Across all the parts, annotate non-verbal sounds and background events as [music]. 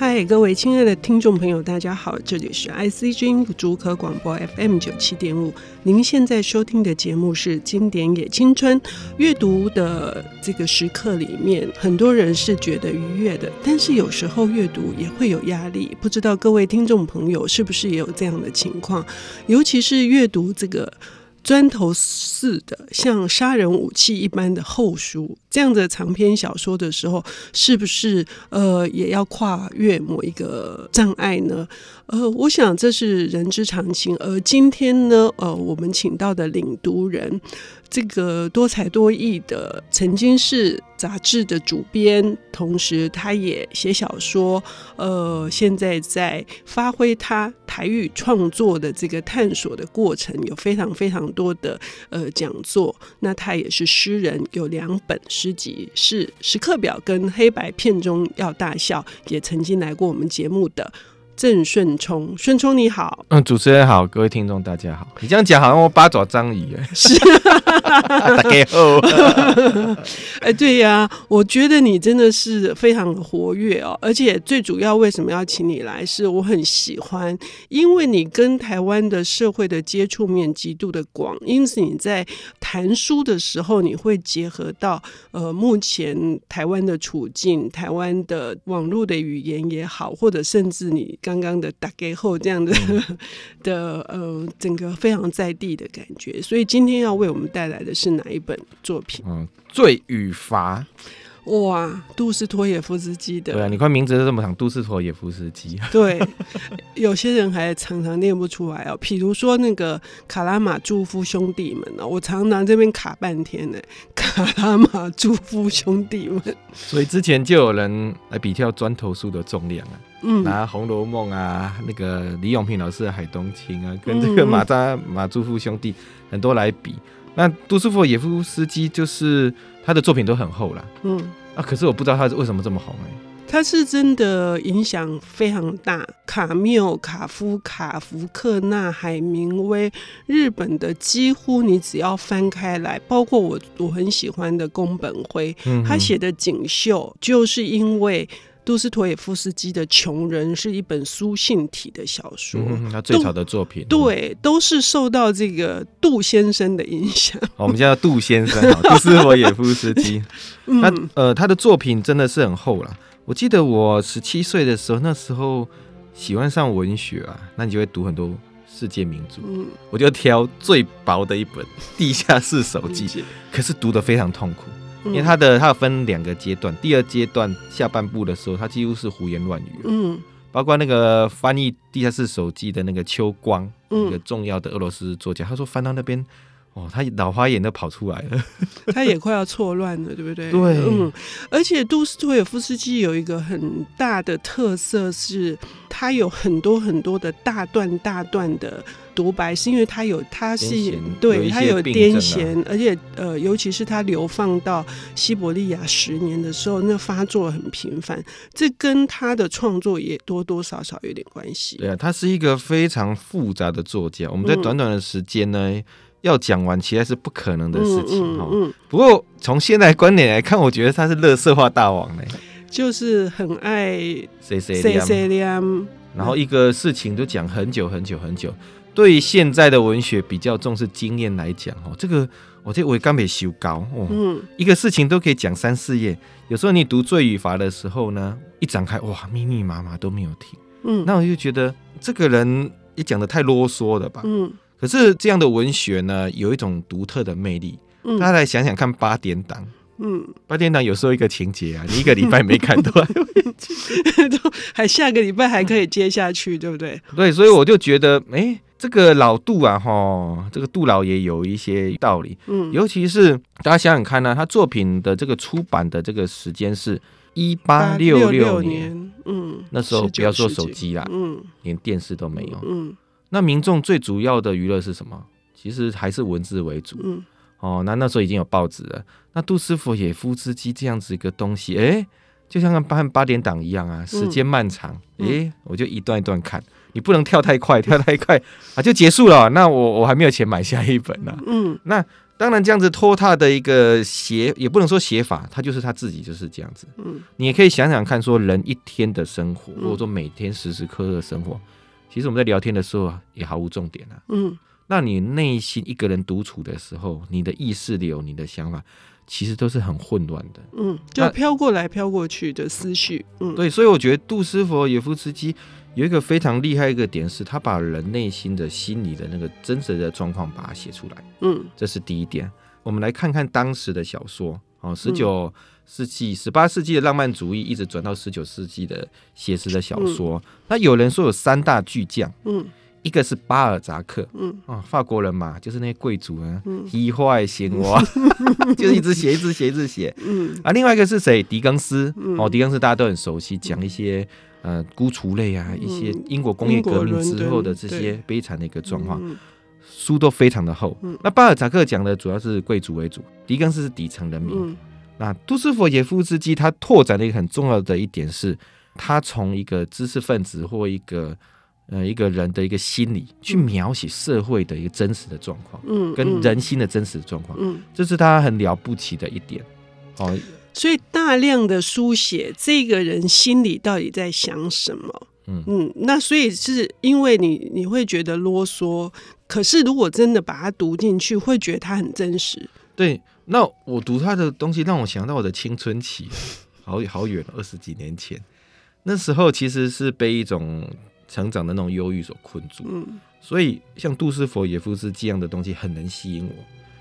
嗨，各位亲爱的听众朋友，大家好，这里是 IC 之音竹科广播 FM 九七点五。您现在收听的节目是《经典也青春》。阅读的这个时刻里面，很多人是觉得愉悦的，但是有时候阅读也会有压力。不知道各位听众朋友是不是也有这样的情况？尤其是阅读这个。砖头似的，像杀人武器一般的厚书，这样的长篇小说的时候，是不是呃也要跨越某一个障碍呢？呃，我想这是人之常情。而今天呢，呃，我们请到的领读人。这个多才多艺的，曾经是杂志的主编，同时他也写小说。呃，现在在发挥他台语创作的这个探索的过程，有非常非常多的呃讲座。那他也是诗人，有两本诗集，是《时刻表》跟《黑白片中要大笑》，也曾经来过我们节目的。郑顺聪，顺聪你好，嗯，主持人好，各位听众大家好。你这样讲好像我八爪章鱼哎，[laughs] [laughs] 是，[laughs] 大家好。[laughs] 哎，对呀、啊，我觉得你真的是非常的活跃哦，而且最主要为什么要请你来，是我很喜欢，因为你跟台湾的社会的接触面极度的广，因此你在谈书的时候，你会结合到呃目前台湾的处境，台湾的网络的语言也好，或者甚至你。刚刚的打给后这样的、[laughs] 嗯、的呃，整个非常在地的感觉，所以今天要为我们带来的是哪一本作品？嗯，罪与罚。哇，杜斯托也夫斯基的。对啊，你看名字都这么长，杜斯托也夫斯基。[laughs] 对，有些人还常常念不出来哦。譬如说那个卡拉马祝夫兄弟们哦，我常常这边卡半天呢。卡拉马祝夫兄弟们。所以之前就有人来比较砖头书的重量啊，嗯，拿《红楼梦》啊，那个李永平老师的《海东青》啊，跟这个马扎马祝夫兄弟很多来比。那杜斯托也夫斯基就是他的作品都很厚啦，嗯。啊，可是我不知道他是为什么这么红哎、欸，他是真的影响非常大，卡缪、卡夫卡、福克纳、海明威，日本的几乎你只要翻开来，包括我我很喜欢的宫本辉，嗯、他写的《锦绣》就是因为。杜斯妥也夫斯基的《穷人》是一本书信体的小说，嗯、他最早的作品，对，都是受到这个杜先生的影响。我们叫杜先生，杜斯妥也夫斯基。[laughs] 那呃，他的作品真的是很厚了。我记得我十七岁的时候，那时候喜欢上文学啊，那你就会读很多世界名著。嗯，我就挑最薄的一本《地下室手记》，可是读得非常痛苦。因为他的他有分两个阶段，第二阶段下半部的时候，他几乎是胡言乱语。嗯，包括那个翻译《地下室手记》的那个秋光，一个重要的俄罗斯作家，他说翻到那边，哦，他老花眼都跑出来了，[laughs] 他也快要错乱了，对不对？对，嗯。而且杜斯托也夫斯基有一个很大的特色是，他有很多很多的大段大段的。独白是因为他有，他是对他有癫痫，而且呃，尤其是他流放到西伯利亚十年的时候，那发作很频繁，这跟他的创作也多多少少有点关系。对啊，他是一个非常复杂的作家，我们在短短的时间呢、嗯、要讲完，其实是不可能的事情哈、嗯嗯嗯。不过从现在观点来看，我觉得他是乐色化大王呢，就是很爱谁谁谁谁，然后一个事情都讲很久很久很久。对于现在的文学比较重视经验来讲，哦，这个我这我刚没修高哦，嗯，一个事情都可以讲三四页。有时候你读《罪与罚》的时候呢，一展开哇，密密麻麻都没有停，嗯，那我就觉得这个人也讲的太啰嗦了吧，嗯。可是这样的文学呢，有一种独特的魅力。大家来想想看，八点档，嗯，八点档有时候一个情节啊，你一个礼拜没看完，都还下个礼拜还可以接下去，对不对？对，所以我就觉得，哎。这个老杜啊，哈，这个杜老爷有一些道理，嗯，尤其是大家想想看呢、啊，他作品的这个出版的这个时间是一八六六年，嗯，那时候不要说手机啦，嗯，连电视都没有，嗯，那民众最主要的娱乐是什么？其实还是文字为主，嗯，哦，那那时候已经有报纸了，那杜斯妥也夫斯基这样子一个东西，哎，就像八八点档一样啊，时间漫长，哎，我就一段一段看。你不能跳太快，[laughs] 跳太快啊就结束了。那我我还没有钱买下一本呢。嗯，那当然，这样子拖沓的一个写，也不能说写法，他就是他自己就是这样子。嗯，你也可以想想看，说人一天的生活，嗯或者说每天时时刻刻的生活，其实我们在聊天的时候也毫无重点啊。嗯，那你内心一个人独处的时候，你的意识流、你的想法，其实都是很混乱的。嗯，就飘过来飘过去的思绪。嗯，对，所以我觉得杜斯佛耶夫斯基有一个非常厉害一个点，是他把人内心的心理的那个真实的状况把它写出来。嗯，这是第一点。我们来看看当时的小说，哦，十九世纪、十八世纪的浪漫主义，一直转到十九世纪的写实的小说。那有人说有三大巨匠，嗯，一个是巴尔扎克，嗯，啊，法国人嘛，就是那些贵族啊，嗯，一坏闲话，就是一直写，一直写，一直写，嗯，啊，另外一个是谁？狄更斯，嗯。哦，狄更斯大家都很熟悉，讲一些呃孤雏类啊，一些英国工业革命之后的这些悲惨的一个状况。嗯书都非常的厚。嗯那巴尔扎克讲的主要是贵族为主，狄更斯是底层人民。嗯那杜斯佛耶夫斯基他拓展了一个很重要的一点是，他从一个知识分子或一个呃一个人的一个心理去描写社会的一个真实的状况，嗯，跟人心的真实的状况，嗯，这是他很了不起的一点。哦，所以大量的书写这个人心里到底在想什么。嗯。嗯，那所以是因为你你会觉得啰嗦，可是如果真的把它读进去，会觉得它很真实。对，那我读他的东西让我想到我的青春期，好好远，二十几年前，那时候其实是被一种成长的那种忧郁所困住，嗯。所以像杜斯佛耶夫斯基这样的东西很能吸引我，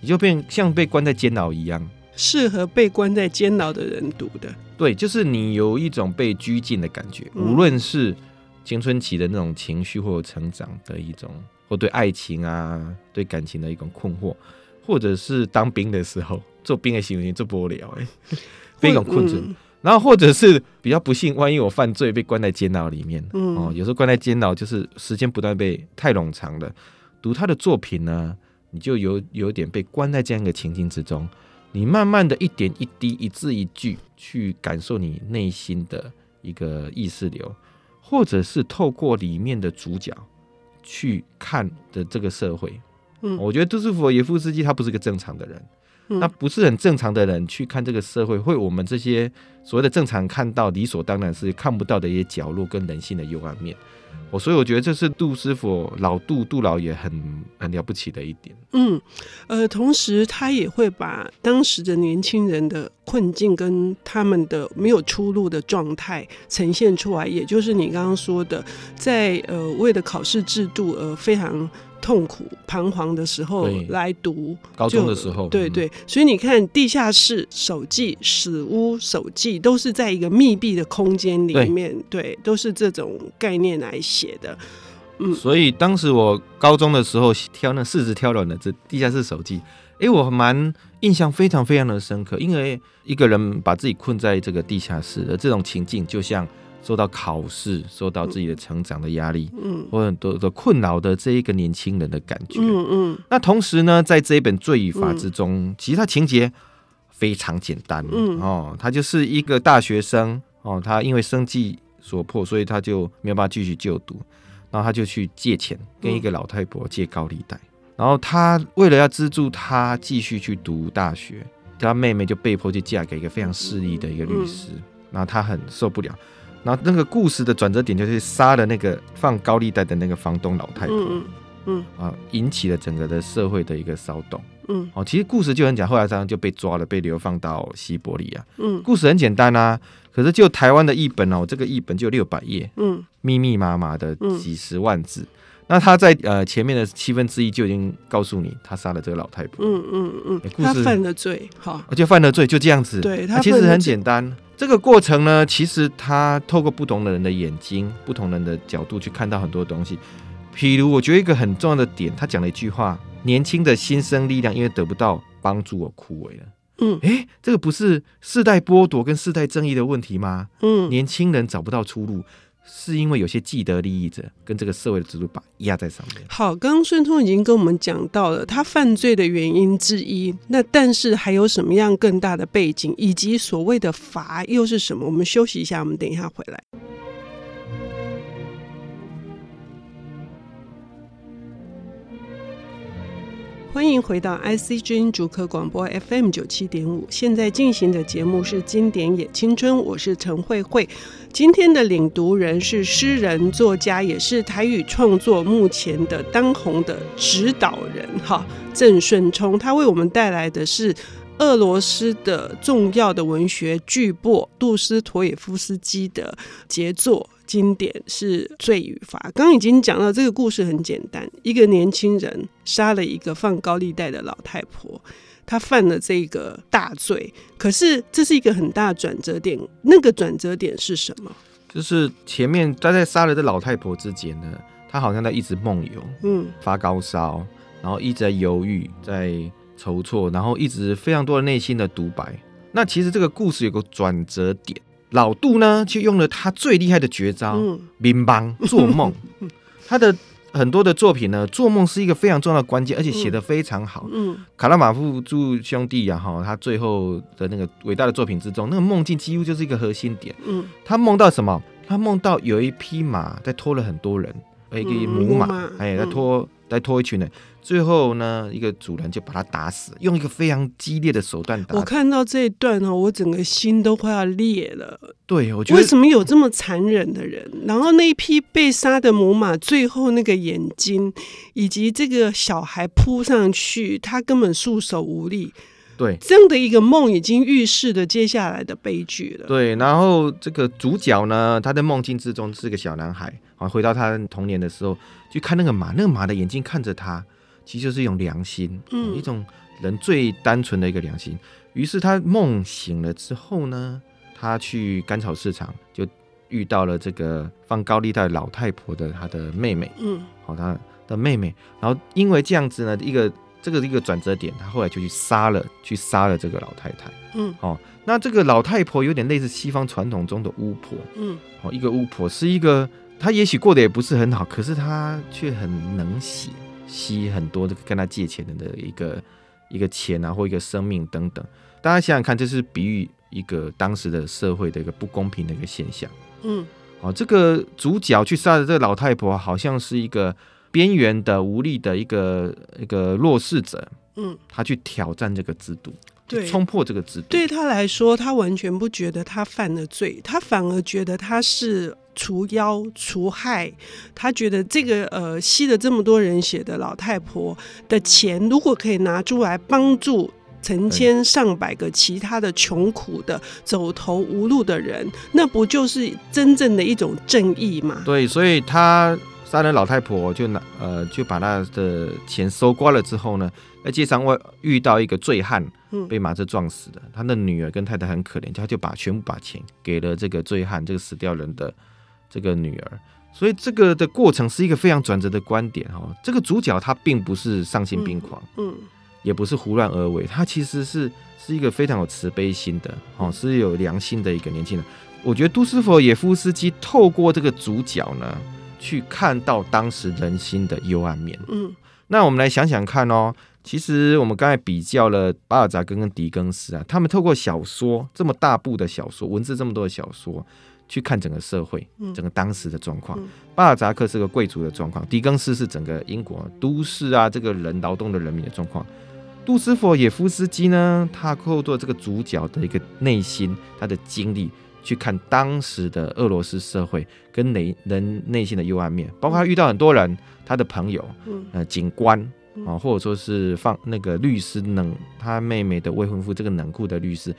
你就变像被关在监牢一样，适合被关在监牢的人读的。对，就是你有一种被拘禁的感觉，嗯。无论是青春期的那种情绪，或者成长的一种，或对爱情啊、对感情的一种困惑，或者是当兵的时候做兵的行为做不了哎，被一种困住。嗯然后或者是比较不幸，万一我犯罪被关在监牢里面，嗯哦，有时候关在监牢就是时间不断被太冗长了。读他的作品呢，你就有有点被关在这样一个情境之中，你慢慢的一点一滴、一字一句去感受你内心的一个意识流，或者是透过里面的主角去看的这个社会。嗯我觉得杜斯福耶夫斯基他不是个正常的人。嗯那不是很正常的人去看这个社会，会我们这些所谓的正常看到理所当然是看不到的一些角落跟人性的幽暗面。我所以我觉得这是杜师傅老杜杜老爷很很了不起的一点。嗯，呃，同时他也会把当时的年轻人的困境跟他们的没有出路的状态呈现出来，也就是你刚刚说的，在呃为了考试制度而非常痛苦彷徨的时候来读高中的时候，嗯对。对，所以你看，地下室手记、死屋手记都是在一个密闭的空间里面，对，都是这种概念来写的。嗯。所以当时我高中的时候挑那四肢挑软的这地下室手记，哎，我蛮印象非常非常的深刻，因为一个人把自己困在这个地下室的这种情境，就像受到考试、受到自己的成长的压力，嗯或很多的困扰的这一个年轻人的感觉。嗯嗯。那同时呢，在这一本《罪与罚》之中，其实它情节非常简单，嗯。哦，他就是一个大学生哦，他因为生计所迫，所以他就没有办法继续就读，然后他就去借钱，跟一个老太婆借高利贷，然后他为了要资助他继续去读大学，他妹妹就被迫去嫁给一个非常势利的一个律师，然后他很受不了，然后那个故事的转折点就是杀了那个放高利贷的那个房东老太婆。嗯嗯啊，引起了整个的社会的一个骚动。嗯哦，其实故事就很讲，后来他就被抓了，被流放到西伯利亚。嗯故事很简单啊，可是就台湾的译本哦，这个译本就六百页，嗯密密麻麻的几十万字。那他在呃前面的七分之一就已经告诉你，他杀了这个老太婆，嗯嗯嗯欸故事他犯了罪，好，而且犯了罪，就这样子。对他那其实很简单。这个过程呢，其实他透过不同的人的眼睛、不同人的角度去看到很多东西。譬如，我觉得一个很重要的点，他讲了一句话：“年轻的新生力量因为得不到帮助而枯萎了。”嗯诶，这个不是世代剥夺跟世代正义的问题吗？嗯年轻人找不到出路，是因为有些既得利益者跟这个社会的制度把压在上面。好，刚刚孙通已经跟我们讲到了他犯罪的原因之一，那但是还有什么样更大的背景，以及所谓的罚又是什么？我们休息一下，我们等一下回来。欢迎回到 IC 之音竹科广播 FM 九七点五，现在进行的节目是《经典也青春》，我是陈慧慧。今天的领读人是诗人、作家，也是台语创作目前的当红的指导人，哈，郑顺聪。他为我们带来的是俄罗斯的重要的文学巨擘杜斯妥也夫斯基的杰作。经典是罪与罚。刚刚已经讲到这个故事很简单，一个年轻人杀了一个放高利贷的老太婆，他犯了这个大罪。可是这是一个很大的转折点，那个转折点是什么？就是前面他在杀了这老太婆之前呢，他好像在一直梦游，嗯，发高烧，然后一直在犹豫，在筹措，然后一直非常多的内心的独白。那其实这个故事有个转折点。老杜呢，就用了他最厉害的绝招——明帮做梦。[laughs] 他的很多的作品呢，做梦是一个非常重要的关键，而且写的非常好。嗯，卡拉马夫诸兄弟呀，哈，他最后的那个伟大的作品之中，那个梦境几乎就是一个核心点。嗯，他梦到什么？他梦到有一匹马在拖了很多人，一个母马，哎，在拖。再拖一群人，最后呢，一个主人就把他打死，用一个非常激烈的手段打。我看到这一段哦，我整个心都快要裂了。对，我觉得为什么有这么残忍的人？然后那一批被杀的母马，最后那个眼睛，以及这个小孩扑上去，他根本束手无力。对，这样的一个梦已经预示着接下来的悲剧了。对，然后这个主角呢，他在梦境之中是个小男孩啊，回到他童年的时候，去看那个马，那个马的眼睛看着他，其实就是一种良心，嗯，一种人最单纯的一个良心。于是他梦醒了之后呢，他去甘草市场就遇到了这个放高利贷老太婆的他的妹妹，嗯，好，他的妹妹，然后因为这样子呢，一个。这个一个转折点，他后来就去杀了，去杀了这个老太太。嗯，哦，那这个老太婆有点类似西方传统中的巫婆。嗯，哦，一个巫婆是一个，她也许过得也不是很好，可是他却很能写，吸很多这个跟他借钱的一个一个钱啊，或一个生命等等。大家想想看，这是比喻一个当时的社会的一个不公平的一个现象。嗯，哦，这个主角去杀的这个老太婆，好像是一个。边缘的、无力的一个一个弱势者，嗯，他去挑战这个制度，对，冲破这个制度。对他来说，他完全不觉得他犯了罪，他反而觉得他是除妖除害。他觉得这个呃吸了这么多人血的老太婆的钱，如果可以拿出来帮助成千上百个其他的穷苦的走投无路的人，那不就是真正的一种正义吗？对，所以他。杀了老太婆就拿呃就把他的钱收刮了之后呢，在街上外遇到一个醉汉，被马车撞死的。他的女儿跟太太很可怜，他就把全部把钱给了这个醉汉，这个死掉人的这个女儿。所以这个的过程是一个非常转折的观点哈。这个主角他并不是丧心病狂，嗯，也不是胡乱而为，他其实是是一个非常有慈悲心的哦，是有良心的一个年轻人。我觉得杜斯妥也夫斯基透过这个主角呢。去看到当时人心的幽暗面。嗯，那我们来想想看哦。其实我们刚才比较了巴尔扎根跟狄更斯啊，他们透过小说这么大部的小说，文字这么多的小说，去看整个社会，整个当时的状况。嗯、巴尔扎克是个贵族的状况，狄更斯是整个英国都市啊，这个人劳动的人民的状况。杜斯佛也夫斯基呢，他透过这个主角的一个内心，他的经历。去看当时的俄罗斯社会跟内人内心的幽暗面，包括他遇到很多人，他的朋友，呃，警官啊，或者说是放那个律师冷他妹妹的未婚夫，这个冷酷的律师。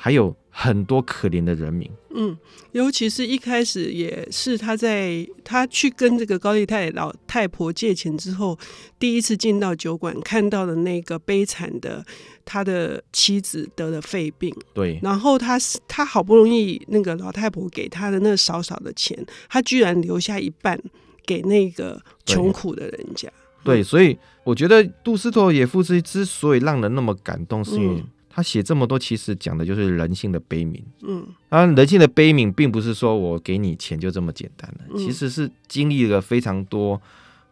还有很多可怜的人民，嗯，尤其是一开始也是他在他去跟这个高利贷老太婆借钱之后，第一次进到酒馆看到的那个悲惨的他的妻子得了肺病，对，然后他他好不容易那个老太婆给他的那少少的钱，他居然留下一半给那个穷苦的人家，对，对，所以我觉得杜斯妥也夫斯基之所以让人那么感动，是因为。他写这么多，其实讲的就是人性的悲悯。嗯，当然，人性的悲悯，并不是说我给你钱就这么简单了，其实是经历了非常多、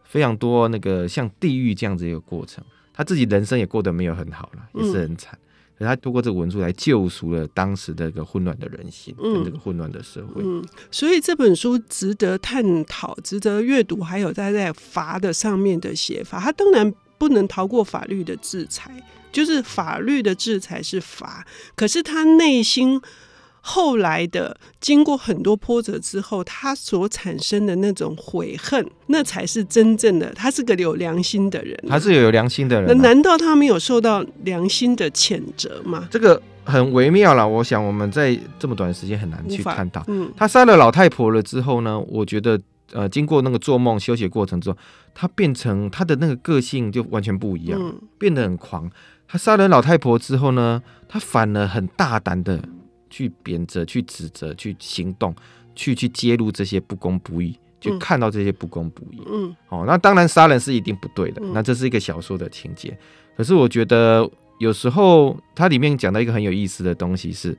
非常多那个像地狱这样子一个过程。他自己人生也过得没有很好了，也是很惨。可他通过这个文书来救赎了当时的一个混乱的人心，跟这个混乱的社会。嗯，所以这本书值得探讨，值得阅读。还有在在罚的上面的写法，他当然不能逃过法律的制裁，就是法律的制裁是罚，可是他内心。后来的经过很多波折之后，他所产生的那种悔恨，那才是真正的。他是个有良心的人，他是有良心的人。那难道他没有受到良心的谴责吗？这个很微妙了。我想我们在这么短的时间很难去看到。嗯，他杀了老太婆了之后呢？我觉得呃，经过那个做梦休息过程之后，他变成他的那个个性就完全不一样，嗯，变得很狂。他杀人老太婆之后呢？他反而很大胆的。去贬责、去指责、去行动、去去揭露这些不公不义，就看到这些不公不义。嗯，哦，那当然杀人是一定不对的，嗯、那这是一个小说的情节。可是我觉得有时候它里面讲到一个很有意思的东西是，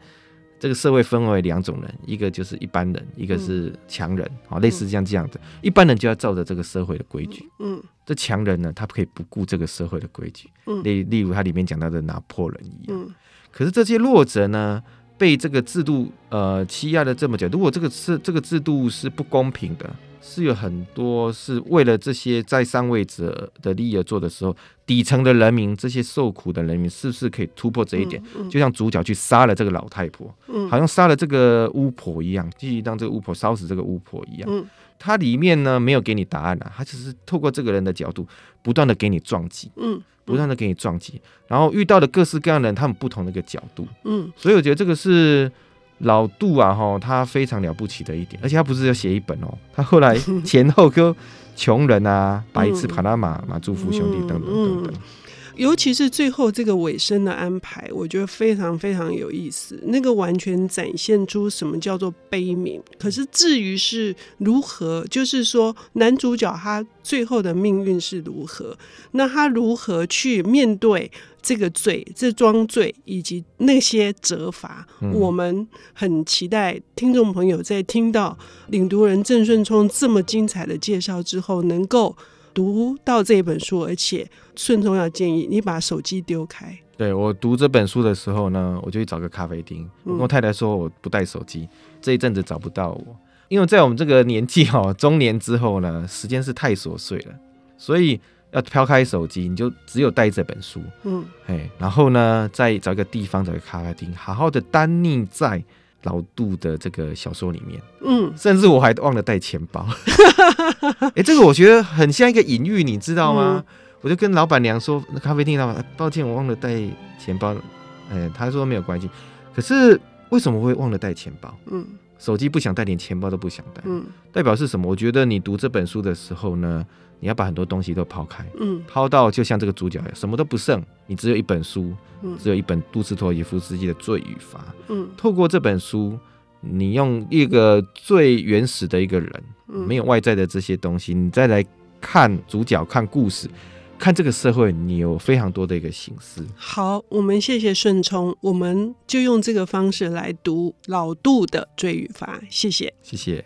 这个社会分为两种人，一个就是一般人，一个是强人。啊、嗯，类似像这样子，一般人就要照着这个社会的规矩。嗯，这强人呢，他可以不顾这个社会的规矩。嗯，例例如他里面讲到的拿破仑一样。嗯，可是这些弱者呢？被这个制度呃欺压了这么久，如果这个是这个制度是不公平的，是有很多是为了这些在上位者的利益而做的时候，底层的人民，这些受苦的人民，是不是可以突破这一点？嗯嗯、就像主角去杀了这个老太婆，嗯、好像杀了这个巫婆一样，继续让这个巫婆烧死这个巫婆一样。嗯、它里面呢没有给你答案啊，它只是透过这个人的角度，不断的给你撞击。嗯。不断的给你撞击，然后遇到的各式各样的人，他们不同的一个角度，嗯，所以我觉得这个是老杜啊，哈，他非常了不起的一点，而且他不是要写一本哦，他后来前后跟穷人啊、白痴、帕拉马、马祝福兄弟等等等等。尤其是最后这个尾声的安排，我觉得非常非常有意思。那个完全展现出什么叫做悲悯。可是至于是如何，就是说男主角他最后的命运是如何，那他如何去面对这个罪、这桩罪以及那些责罚？嗯、我们很期待听众朋友在听到领读人郑顺聪这么精彩的介绍之后，能够。读到这本书，而且顺从要建议你把手机丢开。对，我读这本书的时候呢，我就去找个咖啡厅。我跟我太太说我不带手机，这一阵子找不到我，因为在我们这个年纪哈，中年之后呢，时间是太琐碎了，所以要抛开手机，你就只有带这本书。嗯，哎，然后呢，再找一个地方，找个咖啡厅，好好的耽溺在。老杜的这个小说里面，嗯，甚至我还忘了带钱包，哎、欸，这个我觉得很像一个隐喻，你知道吗？嗯、我就跟老板娘说，那咖啡店老板，抱歉，我忘了带钱包，哎、欸，他说没有关系，可是为什么会忘了带钱包？嗯，手机不想带，连钱包都不想带，嗯，代表是什么？我觉得你读这本书的时候呢，你要把很多东西都抛开，嗯，抛到就像这个主角什么都不剩，你只有一本书。只有一本杜斯妥耶夫斯基的《罪与罚》。嗯，透过这本书，你用一个最原始的一个人，没有外在的这些东西，你再来看主角、看故事、看这个社会，你有非常多的一个形式。好，我们谢谢顺聪，我们就用这个方式来读老杜的《罪与罚》。谢谢，谢谢。